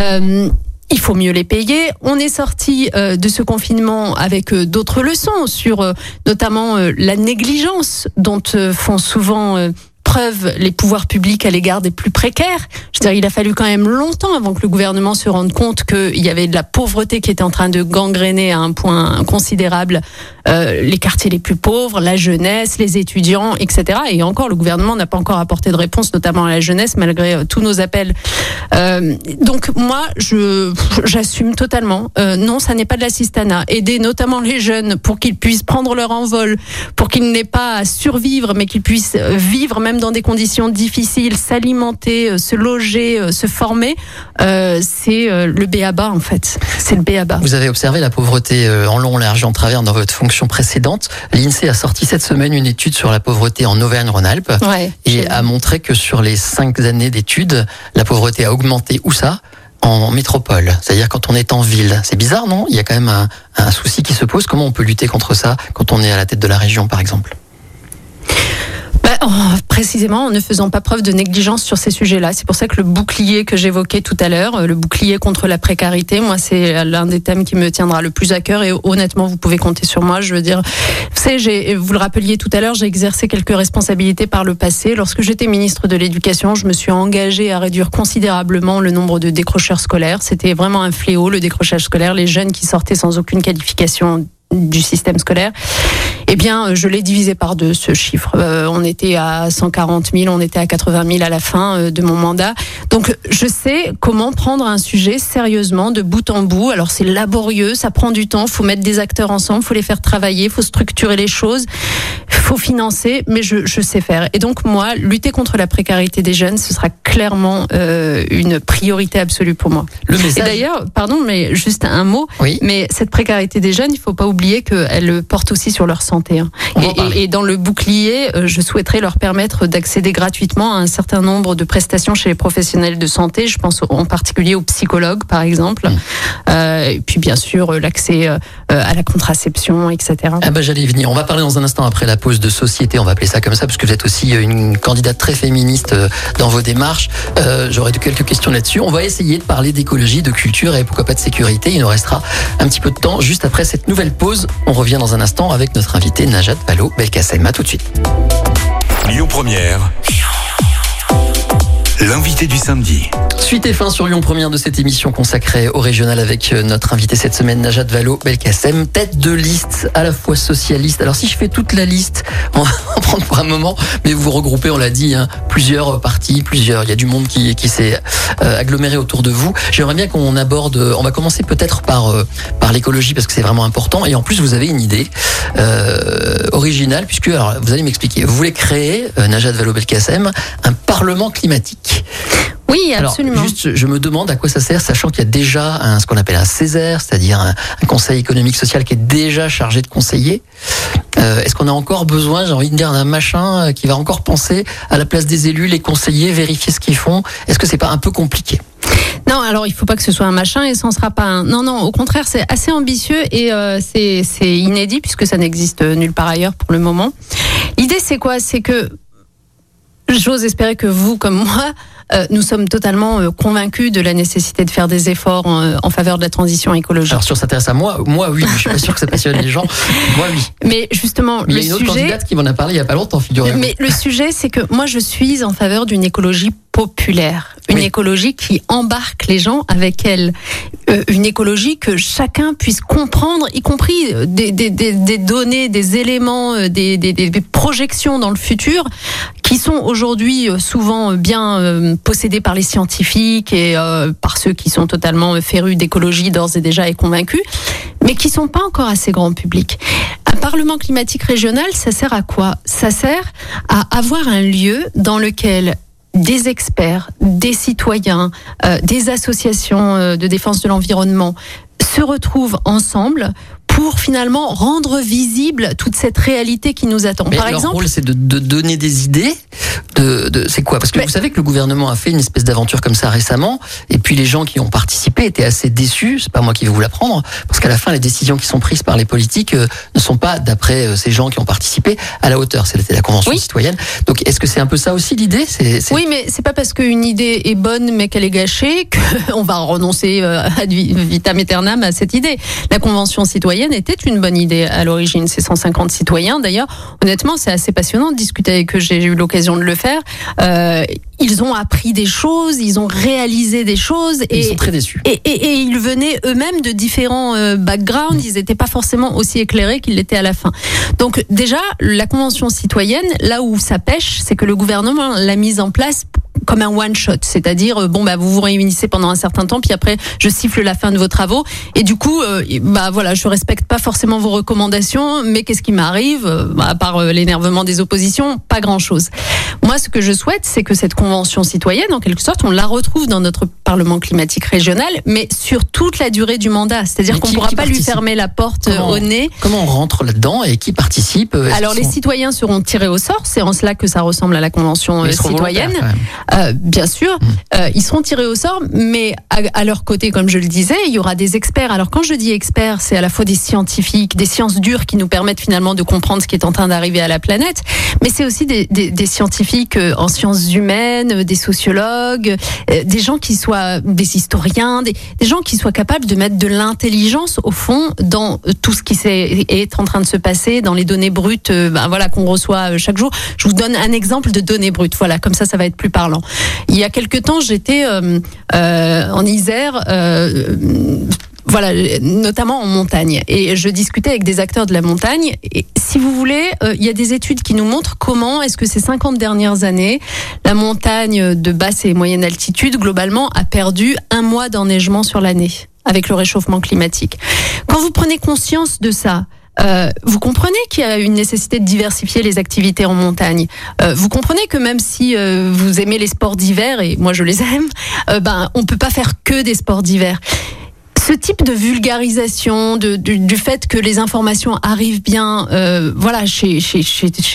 Euh, il faut mieux les payer. On est sorti euh, de ce confinement avec euh, d'autres leçons sur euh, notamment euh, la négligence dont euh, font souvent preuve les pouvoirs publics à l'égard des plus précaires. Je veux dire, il a fallu quand même longtemps avant que le gouvernement se rende compte qu'il y avait de la pauvreté qui était en train de gangréner à un point considérable euh, les quartiers les plus pauvres, la jeunesse, les étudiants, etc. Et encore, le gouvernement n'a pas encore apporté de réponse, notamment à la jeunesse, malgré euh, tous nos appels. Euh, donc moi, je j'assume totalement. Non, ça n'est pas de l'assistanat. Aider notamment les jeunes pour qu'ils puissent prendre leur envol, pour qu'ils n'aient pas à survivre, mais qu'ils puissent vivre même dans des conditions difficiles, s'alimenter, euh, se loger, euh, se former. Euh, c'est le béaba en fait. C'est le béaba. Vous avez observé la pauvreté en long, large en travers dans votre fonction précédente. L'INSEE a sorti cette semaine une étude sur la pauvreté en Auvergne-Rhône-Alpes Ouais. et a montré que sur les cinq années d'études, la pauvreté a augmenté. Où ça? En métropole, c'est-à-dire quand on est en ville. C'est bizarre, non? Il y a quand même un, un souci qui se pose. Comment on peut lutter contre ça quand on est à la tête de la région, par exemple? Bah, oh, précisément en ne faisant pas preuve de négligence sur ces sujets-là. C'est pour ça que le bouclier que j'évoquais tout à l'heure, euh, le bouclier contre la précarité, moi c'est l'un des thèmes qui me tiendra le plus à cœur et honnêtement vous pouvez compter sur moi. Je veux dire, vous vous le rappeliez tout à l'heure, j'ai exercé quelques responsabilités par le passé. Lorsque j'étais ministre de l'Éducation, je me suis engagée à réduire considérablement le nombre de décrocheurs scolaires. C'était vraiment un fléau le décrochage scolaire, les jeunes qui sortaient sans aucune qualification du système scolaire. Eh bien, je l'ai divisé par deux, ce chiffre. Euh, on était à 140 000, on était à 80 000 à la fin euh, de mon mandat. Donc, je sais comment prendre un sujet sérieusement, de bout en bout. Alors, c'est laborieux, ça prend du temps, faut mettre des acteurs ensemble, faut les faire travailler, faut structurer les choses, faut financer, mais je, je sais faire. Et donc, moi, lutter contre la précarité des jeunes, ce sera clairement euh, une priorité absolue pour moi. Le Et message. d'ailleurs, pardon, mais juste un mot, Oui. mais cette précarité des jeunes, il faut pas oublier qu'elle porte aussi sur leur santé. Et, dans le bouclier, euh, je souhaiterais leur permettre d'accéder gratuitement à un certain nombre de prestations chez les professionnels de santé. Je pense en particulier aux psychologues, par exemple. Mmh. Euh, et puis bien sûr, l'accès euh, à la contraception, etc. Ah bah j'allais y venir. On va parler dans un instant après la pause de société. On va appeler ça comme ça parce que vous êtes aussi une candidate très féministe dans vos démarches. Euh, J'aurais quelques questions là-dessus. On va essayer de parler d'écologie, de culture et pourquoi pas de sécurité. Il nous restera un petit peu de temps juste après cette nouvelle pause. On revient dans un instant avec notre invité Najat Balo Belkacem. À tout de suite. Lyon Première. L'invité du samedi. Suite et fin sur Lyon Première de cette émission consacrée au régional avec euh, notre invité cette semaine, Najat Valo Belkacem, tête de liste à la fois socialiste. Alors si je fais toute la liste, on va en prendre pour un moment, mais vous regroupez, on l'a dit, hein, plusieurs partis, plusieurs. Il y a du monde qui, qui s'est euh, aggloméré autour de vous. J'aimerais bien qu'on aborde, on va commencer peut-être par, euh, par l'écologie parce que c'est vraiment important. Et en plus, vous avez une idée euh, originale puisque, alors vous allez m'expliquer, vous voulez créer, euh, Najat Valo Belkacem, un parlement climatique. Oui, Alors, absolument. juste, je me demande à quoi ça sert, sachant qu'il y a déjà un, ce qu'on appelle un Césaire, c'est-à-dire un, un conseil économique social qui est déjà chargé de conseiller. Euh, Est-ce qu'on a encore besoin, j'ai envie de dire, d'un machin euh, qui va encore penser à la place des élus, les conseillers, vérifier ce qu'ils font? Est-ce que c'est pas un peu compliqué? Non, alors il faut pas que ce soit un machin et ça ne sera pas un. Non, non, au contraire, c'est assez ambitieux et euh, c'est c'est inédit puisque ça n'existe nulle part ailleurs pour le moment. L'idée, c'est quoi? C'est que j'ose espérer que vous, comme moi, euh, nous sommes totalement euh, convaincus de la nécessité de faire des efforts en, en faveur de la transition écologique. Alors, si on s'intéresse à moi, moi oui, je suis pas sûr que ça passionne les gens. Moi oui. Mais justement, Mais il le y a une autre candidate qui m'en a parlé il y a pas longtemps, figurez-vous. Mais le sujet, c'est que moi, je suis en faveur d'une écologie populaire, une Oui. écologie qui embarque les gens avec elle, Euh, une écologie que chacun puisse comprendre, y compris des, des, des, des données, des éléments, euh, des, projections dans le futur, qui sont aujourd'hui euh, souvent bien euh, possédées par les scientifiques et euh, par ceux qui sont totalement férus d'écologie d'ores et déjà et convaincus, mais qui sont pas encore assez grand public. Un parlement climatique régional, ça sert à quoi? Ça sert à avoir un lieu dans lequel des experts, des citoyens, euh, des associations euh, de défense de l'environnement se retrouvent ensemble pour finalement rendre visible toute cette réalité qui nous attend. Mais Par leur exemple, rôle, c'est de, de donner des idées. De, de c'est quoi? Parce que Mais- vous savez que le gouvernement a fait une espèce d'aventure comme ça récemment, et puis les gens qui ont participé étaient assez déçus. C'est pas moi qui vais vous l'apprendre, parce qu'à la fin, les décisions qui sont prises par les politiques euh, ne sont pas, d'après euh, ces gens qui ont participé, à la hauteur. C'était la convention Oui. citoyenne. Donc, est-ce que c'est un peu ça aussi l'idée? C'est c'est- Oui, mais c'est pas parce qu'une idée est bonne mais qu'elle est gâchée qu'on va renoncer euh, ad vi- vitam aeternam à cette idée. La Convention citoyenne était une bonne idée à l'origine. C'est 150 citoyens d'ailleurs. Honnêtement, c'est assez passionnant de discuter avec eux. J'ai eu l'occasion de le faire. Euh, ils ont appris des choses, ils ont réalisé des choses Ils et sont très déçus. et, et, et ils venaient eux-mêmes de différents euh, backgrounds, ils n'étaient pas forcément aussi éclairés qu'ils l'étaient à la fin. Donc déjà, la Convention citoyenne, là où ça pêche, c'est que le gouvernement l'a mise en place comme un one shot, c'est-à-dire euh, bon bah vous vous réunissez pendant un certain temps, puis après je siffle la fin de vos travaux, et du coup euh, bah voilà je respecte pas forcément vos recommandations, mais qu'est-ce qui m'arrive bah, à part euh, l'énervement des oppositions, pas grand-chose. Moi ce que je souhaite c'est que cette convention citoyenne en quelque sorte on la retrouve dans notre parlement climatique régional, mais sur toute la durée du mandat, c'est-à-dire qu'on qui- pourra pas lui fermer la porte Comment au nez. Comment on rentre là-dedans et qui participe Alors les sont- citoyens seront tirés au sort, c'est en cela que ça ressemble à la convention citoyenne. Euh, bien sûr, euh, ils seront tirés au sort, mais à, à leur côté, comme je le disais, il y aura des experts. Alors quand je dis experts, c'est à la fois des scientifiques, des sciences dures qui nous permettent finalement de comprendre ce qui est en train d'arriver à la planète, mais c'est aussi des, des- des scientifiques euh, en sciences humaines, des sociologues, euh, des gens qui soient des historiens, des, des gens qui soient capables de mettre de l'intelligence au fond dans tout ce qui est en train de se passer, dans les données brutes, ben voilà qu'on reçoit chaque jour. Je vous donne un exemple de données brutes. Voilà, comme ça, ça va être plus parlant. Il y a quelque temps, j'étais euh, euh, en Isère. euh, voilà, notamment en montagne. Et je discutais avec des acteurs de la montagne. Et si vous voulez, il y a des études qui nous montrent comment est-ce que ces 50 dernières années, la montagne de basse et moyenne altitude, globalement, a perdu un mois d'enneigement sur l'année avec le réchauffement climatique. Quand vous prenez conscience de ça, euh, vous comprenez qu'il y a une nécessité de diversifier les activités en montagne. Euh, vous comprenez que même si euh, vous aimez les sports d'hiver et moi je les aime, euh, ben on peut pas faire que des sports d'hiver. Ce type de vulgarisation, du, fait que les informations arrivent bien, euh, voilà, chez,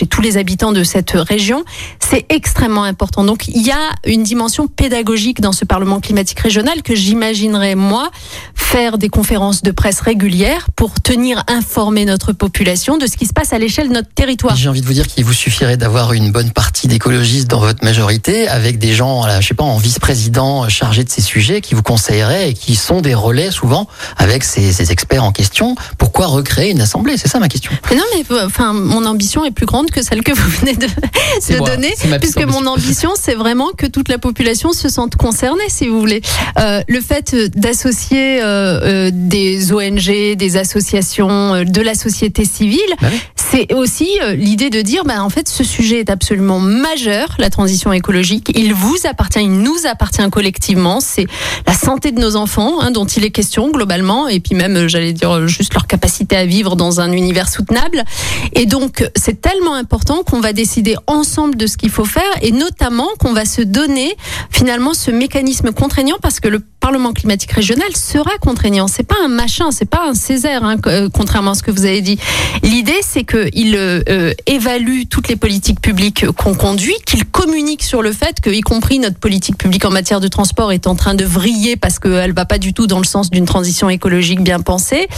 tous les habitants de cette région, c'est extrêmement important. Donc il y a une dimension pédagogique dans ce Parlement climatique régional que j'imaginerais moi faire des conférences de presse régulières pour tenir informé notre population de ce qui se passe à l'échelle de notre territoire. J'ai envie de vous dire qu'il vous suffirait d'avoir une bonne partie d'écologistes dans votre majorité, avec des gens, là, je sais pas, en vice-président chargés de ces sujets, qui vous conseilleraient et qui sont des relais souvent avec ces, ces experts en question. Pourquoi recréer une assemblée? C'est ça ma question. Mais non, mais euh, enfin, mon ambition est plus grande que celle que vous venez de, de moi, donner, puisque petite mon ambition, c'est vraiment que toute la population se sente concernée, si vous voulez. Euh, le fait euh, d'associer euh, des ONG, des associations, de la société civile, Bah oui. c'est aussi euh, l'idée de dire, bah, en fait, ce sujet est absolument majeur, la transition écologique. Il vous appartient, il nous appartient collectivement. C'est la santé de nos enfants, hein, dont il est question globalement, et puis même, j'allais dire, juste leur capacité à vivre dans un univers soutenable. Et donc, c'est tellement important qu'on va décider ensemble de ce qu'il faut faire, et notamment qu'on va se donner finalement ce mécanisme contraignant, parce que le Parlement climatique régional sera contraignant. C'est pas un machin, c'est pas un Césaire, hein, contrairement à ce que vous avez dit. L'idée, c'est qu'il euh, évalue toutes les politiques publiques qu'on conduit, qu'il communique sur le fait que, y compris notre politique publique en matière de transport, est en train de vriller parce qu'elle va pas du tout dans le sens d'une transition écologique bien pensée,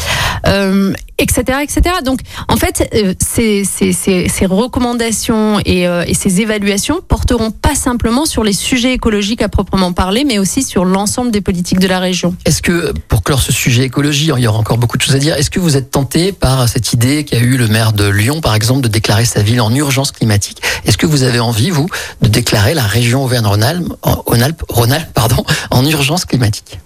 euh, etc., etc. Donc, en fait, euh, ces, recommandations euh, et, ces évaluations porteront pas simplement sur les sujets écologiques à proprement parler, mais aussi sur l'ensemble des politiques de la région. Est-ce que, pour clore ce sujet écologie, il y aura encore beaucoup de choses à dire, est-ce que vous êtes tenté par cette idée qu'a eu le maire de Lyon, par exemple, de déclarer sa ville en urgence climatique? Est-ce que vous avez envie, vous, de déclarer la région Auvergne-Rhône-Alpes, pardon, en urgence climatique?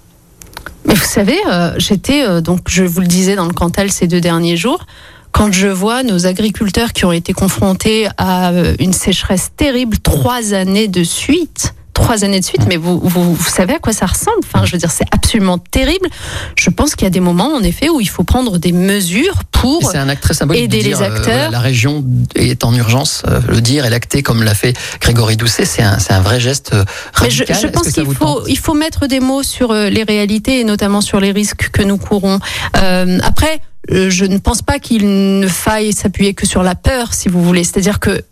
Mais vous savez, euh, j'étais, euh, donc je vous le disais dans le Cantal ces deux derniers jours, quand je vois nos agriculteurs qui ont été confrontés à euh, une sécheresse terrible trois années de suite, trois années de suite, mais vous, vous, vous, savez à quoi ça ressemble. Enfin, je veux dire, c'est absolument terrible. Je pense qu'il y a des moments, en effet, où il faut prendre des mesures pour un acte très symbolique aider dire, les acteurs. Euh, la région est en urgence. Euh, le dire et l'acter, comme l'a fait Grégory Doucet, c'est un, un, vrai geste radical. Mais je, je pense qu'il faut, il faut mettre des mots sur les réalités et notamment sur les risques que nous courons. Euh, après, je ne pense pas qu'il ne faille s'appuyer que sur la peur, si vous voulez. C'est-à-dire que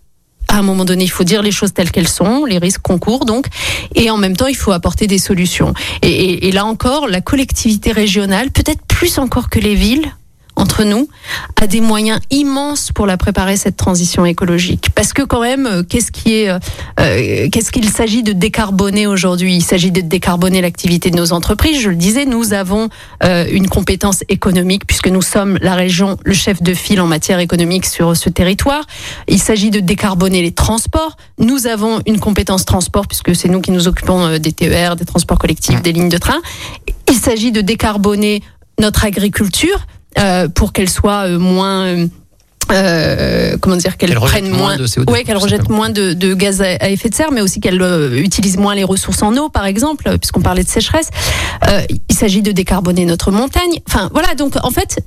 à un moment donné, il faut dire les choses telles qu'elles sont, les risques concourent donc, et en même temps, il faut apporter des solutions. Et, et, et là encore, la collectivité régionale, peut-être plus encore que les villes, entre nous a des moyens immenses pour la préparer cette transition écologique. Parce que quand même, qu'est-ce qui est, euh, qu'est-ce qu'il s'agit de décarboner aujourd'hui? Il s'agit de décarboner l'activité de nos entreprises. Je le disais, nous avons euh, une compétence économique puisque nous sommes la région, le chef de file en matière économique sur ce territoire. Il s'agit de décarboner les transports. Nous avons une compétence transport puisque c'est nous qui nous occupons des TER, des transports collectifs, des lignes de train. Il s'agit de décarboner notre agriculture euh, pour qu'elle soit euh, moins euh, comment dire qu'elle qu prenne moins, moins de CO2, ouais, qu'elle rejette moins de, de, gaz à, à, effet de serre, mais aussi qu'elle euh, utilise moins les ressources en eau, par exemple, puisqu'on parlait de sécheresse. Euh, il s'agit de décarboner notre montagne. Enfin, voilà. Donc, en fait,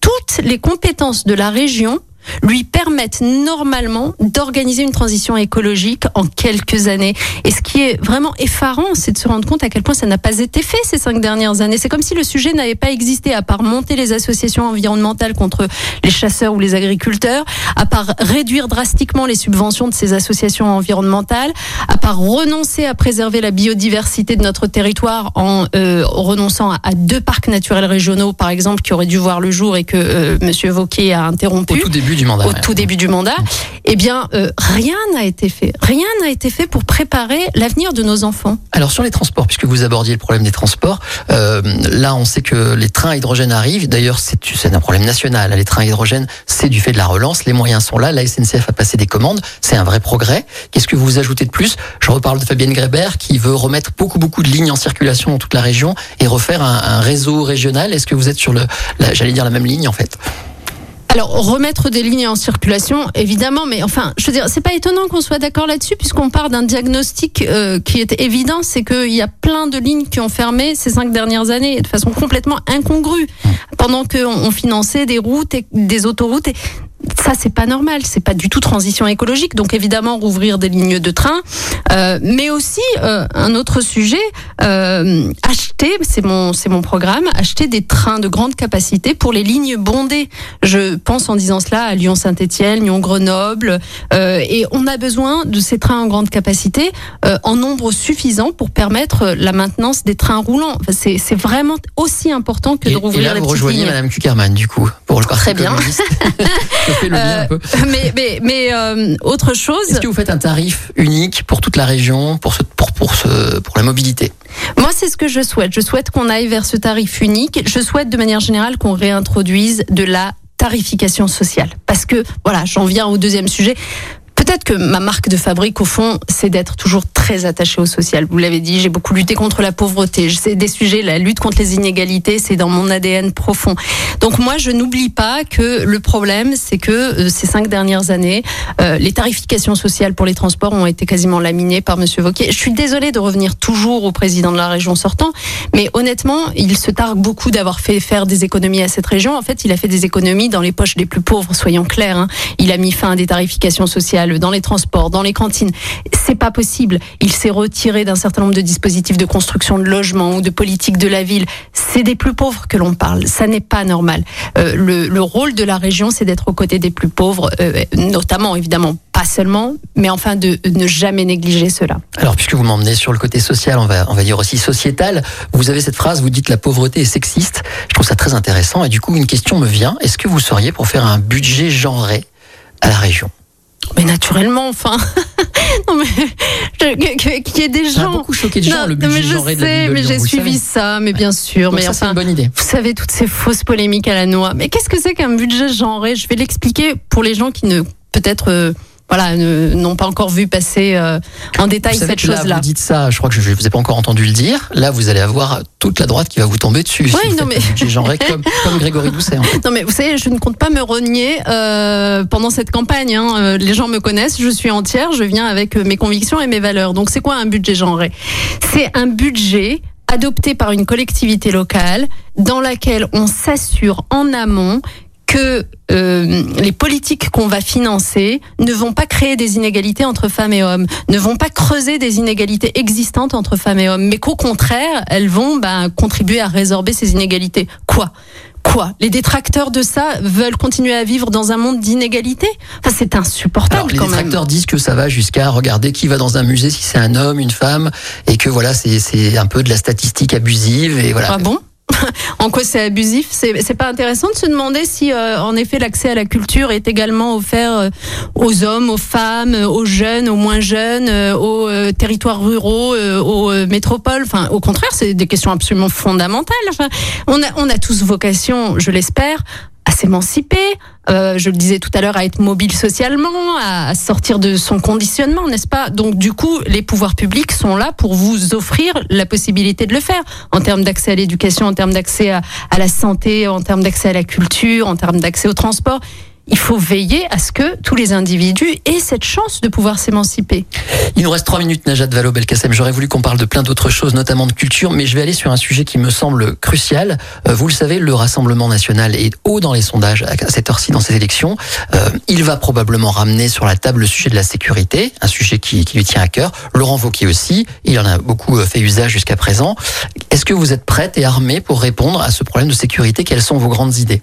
toutes les compétences de la région lui permettent normalement d'organiser une transition écologique en quelques années. Et ce qui est vraiment effarant, c'est de se rendre compte à quel point ça n'a pas été fait ces cinq dernières années. C'est comme si le sujet n'avait pas existé, à part monter les associations environnementales contre les chasseurs ou les agriculteurs, à part réduire drastiquement les subventions de ces associations environnementales, à part renoncer à préserver la biodiversité de notre territoire en euh, renonçant à, deux parcs naturels régionaux, par exemple, qui auraient dû voir le jour et que euh, Monsieur Vauquier a interrompu. Du mandat, au tout début du mandat, eh bien, euh, rien n'a été fait. Rien n'a été fait pour préparer l'avenir de nos enfants. Alors sur les transports, puisque vous abordiez le problème des transports, euh, là on sait que les trains à hydrogène arrivent. D'ailleurs, c'est un problème national. Les trains à hydrogène, c'est du fait de la relance. Les moyens sont là. La SNCF a passé des commandes. C'est un vrai progrès. Qu'est-ce que vous ajoutez de plus? Je reparle de Fabienne Grébert qui veut remettre beaucoup beaucoup de lignes en circulation dans toute la région et refaire un, un réseau régional. Est-ce que vous êtes sur le, j'allais dire la même ligne en fait? Alors remettre des lignes en circulation, évidemment, mais enfin, je veux dire, c'est pas étonnant qu'on soit d'accord là-dessus, puisqu'on part d'un diagnostic euh, qui est évident, c'est qu'il y a plein de lignes qui ont fermé ces cinq dernières années de façon complètement incongrue, pendant qu'on on finançait des routes et des autoroutes. Et ça c'est pas normal, c'est pas du tout transition écologique. Donc évidemment rouvrir des lignes de train, euh, mais aussi euh, un autre sujet, euh, acheter, c'est mon c'est mon programme, acheter des trains de grande capacité pour les lignes bondées. Je pense en disant cela à Lyon-Saint-Étienne, Lyon-Grenoble, euh, et on a besoin de ces trains en grande capacité euh, en nombre suffisant pour permettre la maintenance des trains roulants. Enfin, c'est c'est vraiment aussi important que et, de rouvrir et là, les vous rejoignez lignes. Madame Kuckerman du coup pour le Très bien. fait le lien un peu. mais mais, mais euh, autre chose. Est-ce que vous faites un tarif unique pour toute la région, pour ce, pour pour ce, pour la mobilité? Moi, c'est ce que je souhaite. Je souhaite qu'on aille vers ce tarif unique. Je souhaite de manière générale qu'on réintroduise de la tarification sociale, parce que voilà, j'en viens au deuxième sujet. Peut-être que ma marque de fabrique, au fond, c'est d'être toujours très attaché au social. Vous l'avez dit, j'ai beaucoup lutté contre la pauvreté. C'est des sujets, la lutte contre les inégalités, c'est dans mon ADN profond. Donc moi, je n'oublie pas que le problème, c'est que euh, ces cinq dernières années, euh, les tarifications sociales pour les transports ont été quasiment laminées par Monsieur Vauquier. Je suis désolée de revenir toujours au président de la région sortant, mais honnêtement, il se targue beaucoup d'avoir fait faire des économies à cette région. En fait, il a fait des économies dans les poches des plus pauvres, soyons clairs. Hein. Il a mis fin à des tarifications sociales dans les transports, dans les cantines. C'est pas possible. Il s'est retiré d'un certain nombre de dispositifs de construction de logements ou de politique de la ville. C'est des plus pauvres que l'on parle. Ça n'est pas normal. Euh, le, le, rôle de la région, c'est d'être aux côtés des plus pauvres, euh, notamment évidemment pas seulement, mais enfin de ne jamais négliger cela. Alors puisque vous m'emmenez sur le côté social, on va on va dire aussi sociétal. Vous avez cette phrase, vous dites la pauvreté est sexiste. Je trouve ça très intéressant et du coup une question me vient. Est-ce que vous seriez pour faire un budget genré à la région? Mais naturellement, enfin. non mais qu'il y ait des gens. Ça a beaucoup choqué de gens le budget mais je sais, de la mais j'ai suivi ça, mais bien sûr. Donc mais ça, enfin, une bonne idée. Vous savez toutes ces fausses polémiques à la noix. Mais qu'est-ce que c'est qu'un budget genré? Je vais l'expliquer pour les gens qui ne peut-être. Euh, voilà, n'ont pas encore vu passer euh, en détail vous savez cette chose-là. Vous dites ça, je crois que je ne vous ai pas encore entendu le dire. Là, vous allez avoir toute la droite qui va vous tomber dessus. Oui, si non, mais- comme, comme Grégory Doucet. En fait. Non mais vous savez, je ne compte pas me renier euh, pendant cette campagne. Hein. Euh, Les gens me connaissent, je suis entière, je viens avec euh, mes convictions et mes valeurs. Donc c'est quoi un budget genré? C'est un budget adopté par une collectivité locale dans laquelle on s'assure en amont que euh, les politiques qu'on va financer ne vont pas créer des inégalités entre femmes et hommes, ne vont pas creuser des inégalités existantes entre femmes et hommes, mais qu'au contraire, elles vont ben, contribuer à résorber ces inégalités. Quoi? Quoi? Les détracteurs de ça veulent continuer à vivre dans un monde d'inégalités? Enfin, C'est insupportable Alors, les quand même. détracteurs disent que ça va jusqu'à regarder qui va dans un musée, si c'est un homme, une femme, et que voilà, c'est c'est un peu de la statistique abusive et voilà. Ah bon? En quoi c'est abusif C'est pas intéressant de se demander si, euh, en effet, l'accès à la culture est également offert euh, aux hommes, aux femmes, euh, aux jeunes, aux moins jeunes, euh, aux territoires ruraux, aux métropoles. Enfin, au contraire, c'est des questions absolument fondamentales. Enfin, on a, on a tous vocation, je l'espère, à s'émanciper. Euh, je le disais tout à l'heure, à être mobile socialement, à, sortir de son conditionnement, n'est-ce pas? Donc du coup, les pouvoirs publics sont là pour vous offrir la possibilité de le faire en termes d'accès à l'éducation, en termes d'accès à, à la santé, en termes d'accès à la culture, en termes d'accès au transport. Il faut veiller à ce que tous les individus aient cette chance de pouvoir s'émanciper. Il nous reste trois minutes, Najat Vallaud Belkacem. J'aurais voulu qu'on parle de plein d'autres choses, notamment de culture, mais je vais aller sur un sujet qui me semble crucial. Euh, vous le savez, le Rassemblement national est haut dans les sondages à cette heure-ci dans ces élections. Euh, il va probablement ramener sur la table le sujet de la sécurité, un sujet qui, qui lui tient à cœur. Laurent Wauquiez aussi, il en a beaucoup euh, fait usage jusqu'à présent. Est-ce que vous êtes prête et armée pour répondre à ce problème de sécurité? Quelles sont vos grandes idées?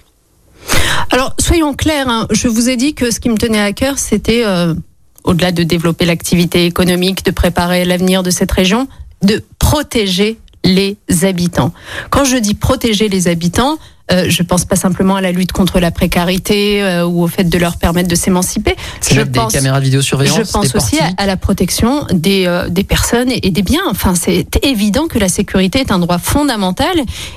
Alors, soyons clairs, hein, je vous ai dit que ce qui me tenait à cœur, c'était, euh, au-delà de développer l'activité économique, de préparer l'avenir de cette région, de protéger les habitants. Quand je dis protéger les habitants, euh, je pense pas simplement à la lutte contre la précarité euh, ou au fait de leur permettre de s'émanciper. Je mettre des pense- caméras de vidéosurveillance je pense aussi à, la protection des, euh, des personnes et, et des biens. Enfin, c'est évident que la sécurité est un droit fondamental.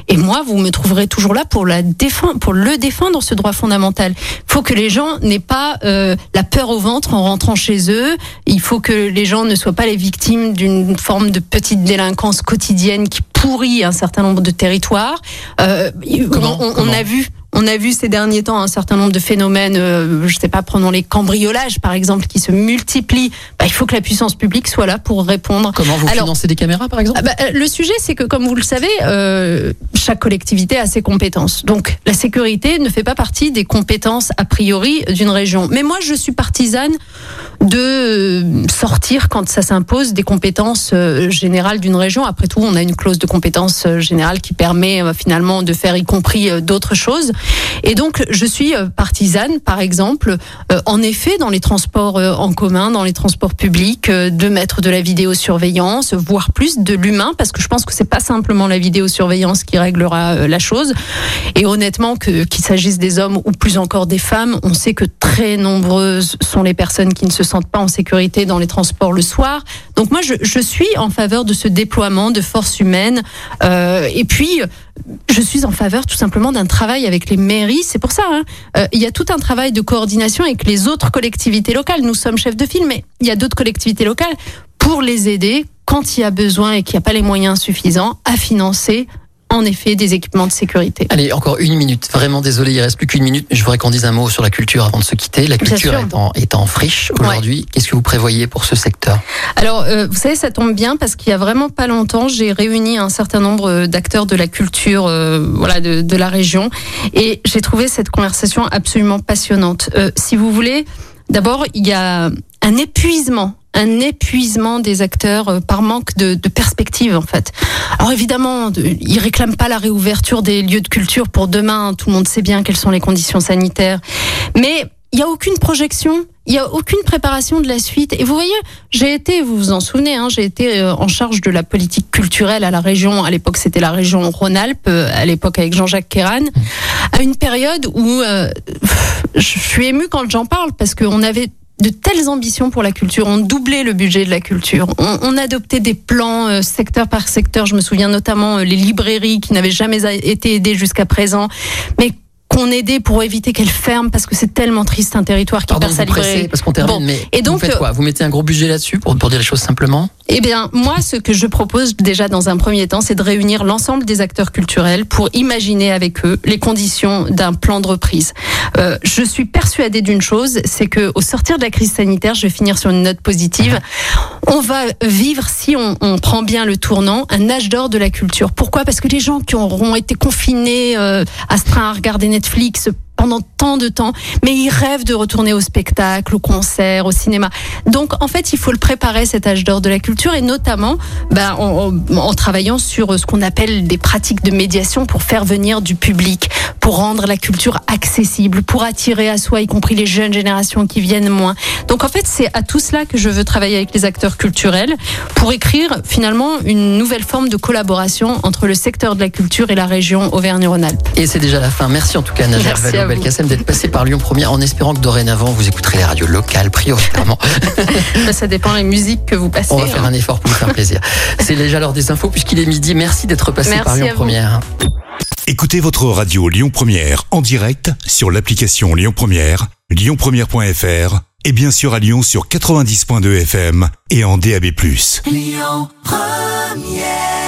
Et moi, vous me trouverez toujours là pour la défendre, pour le défendre ce droit fondamental. Il faut que les gens n'aient pas euh, la peur au ventre en rentrant chez eux. Il faut que les gens ne soient pas les victimes d'une forme de petite délinquance quotidienne qui pourrit un certain nombre de territoires. Euh, Comment on, a vu on a vu ces derniers temps un certain nombre de phénomènes, euh, je sais pas, prenons les cambriolages par exemple, qui se multiplient. Bah, il faut que la puissance publique soit là pour répondre. Comment vous Alors- financez des caméras, par exemple Ah bah, euh, le sujet, c'est que, comme vous le savez, euh, chaque collectivité a ses compétences. Donc, la sécurité ne fait pas partie des compétences a priori d'une région. Mais moi, je suis partisane de euh, sortir, quand ça s'impose, des compétences générales d'une région. Après tout, on a une clause de compétences euh, générale qui permet finalement de faire y compris d'autres choses. Et donc, je suis euh, partisane, par exemple, euh, en effet, dans les transports euh, en commun, dans les transports publics, de mettre de la vidéosurveillance, voire plus de l'humain, parce que je pense que c'est pas simplement la vidéosurveillance qui réglera la chose. Et honnêtement, qu'il s'agisse des hommes ou plus encore des femmes, on sait que très nombreuses sont les personnes qui ne se sentent pas en sécurité dans les transports le soir, Donc moi, je, je suis en faveur de ce déploiement de forces humaines. Euh, et puis, je suis en faveur tout simplement d'un travail avec les mairies. C'est pour ça, hein. Euh, il y a tout un travail de coordination avec les autres collectivités locales. Nous sommes chefs de file, mais il y a d'autres collectivités locales pour les aider quand il y a besoin et qu'il n'y a pas les moyens suffisants à financer en effet des équipements de sécurité. Allez, encore une minute. Vraiment désolé, il reste plus qu'une minute, mais je voudrais qu'on dise un mot sur la culture avant de se quitter. La culture est en, est en friche aujourd'hui. Qu'est-ce que vous prévoyez pour ce secteur? Alors, euh, vous savez, ça tombe bien parce qu'il y a vraiment pas longtemps, j'ai réuni un certain nombre d'acteurs de la culture, euh, voilà, de, de la région, et j'ai trouvé cette conversation absolument passionnante. Euh, si vous voulez, d'abord, il y a un épuisement un épuisement des acteurs euh, par manque de, de perspective en fait. Alors évidemment, de- ils réclament pas la réouverture des lieux de culture pour demain. Tout le monde sait bien quelles sont les conditions sanitaires, mais il y a aucune projection, il y a aucune préparation de la suite. Et vous voyez, j'ai été, vous vous en souvenez, hein, j'ai été euh, en charge de la politique culturelle à la région. À l'époque, c'était la région Rhône-Alpes. euh, À l'époque, avec Jean-Jacques Kéran, à une période où je suis émue quand j'en parle parce qu'on avait de telles ambitions pour la culture. On doublait le budget de la culture. On, on adoptait des plans euh, secteur par secteur. Je me souviens notamment euh, les librairies qui n'avaient jamais été aidées jusqu'à présent, mais qu'on aidait pour éviter qu'elles ferment parce que c'est tellement triste un territoire qui Pardon perd sa parce qu'on termine, Bon. mais Et donc, vous faites euh, quoi? Vous mettez un gros budget là-dessus pour, pour dire les choses simplement? Eh bien, moi, ce que je propose déjà dans un premier temps, c'est de réunir l'ensemble des acteurs culturels pour imaginer avec eux les conditions d'un plan de reprise. Euh, je suis persuadée d'une chose, c'est que au sortir de la crise sanitaire, je vais finir sur une note positive. On va vivre, si on, on prend bien le tournant, un âge d'or de la culture. Pourquoi? Parce que les gens qui auront été confinés, euh, astreints à regarder Netflix pendant tant de temps, mais ils rêvent de retourner au spectacle, au concert, au cinéma. Donc, en fait, il faut le préparer cet âge d'or de la culture et notamment ben, en, travaillant sur ce qu'on appelle des pratiques de médiation pour faire venir du public, pour rendre la culture accessible, pour attirer à soi, y compris les jeunes générations qui viennent moins. Donc, en fait, c'est à tout cela que je veux travailler avec les acteurs culturels pour écrire finalement une nouvelle forme de collaboration entre le secteur de la culture et la région Auvergne-Rhône-Alpes. Et c'est déjà la fin. Merci en tout cas, Merci vous. Belkacem, d'être passé par Lyon Première en espérant que dorénavant vous écouterez les radios locales prioritairement. Ça dépend des musiques que vous passez. On va faire hein. un effort pour vous faire plaisir. C'est déjà l'heure des infos puisqu'il est midi. Merci d'être passé Merci par Lyon. Première. Écoutez votre radio Lyon Première en direct sur l'application Lyon Première, lyonpremière.fr et bien sûr à Lyon sur 90.2 FM et en DAB+. Lyon Première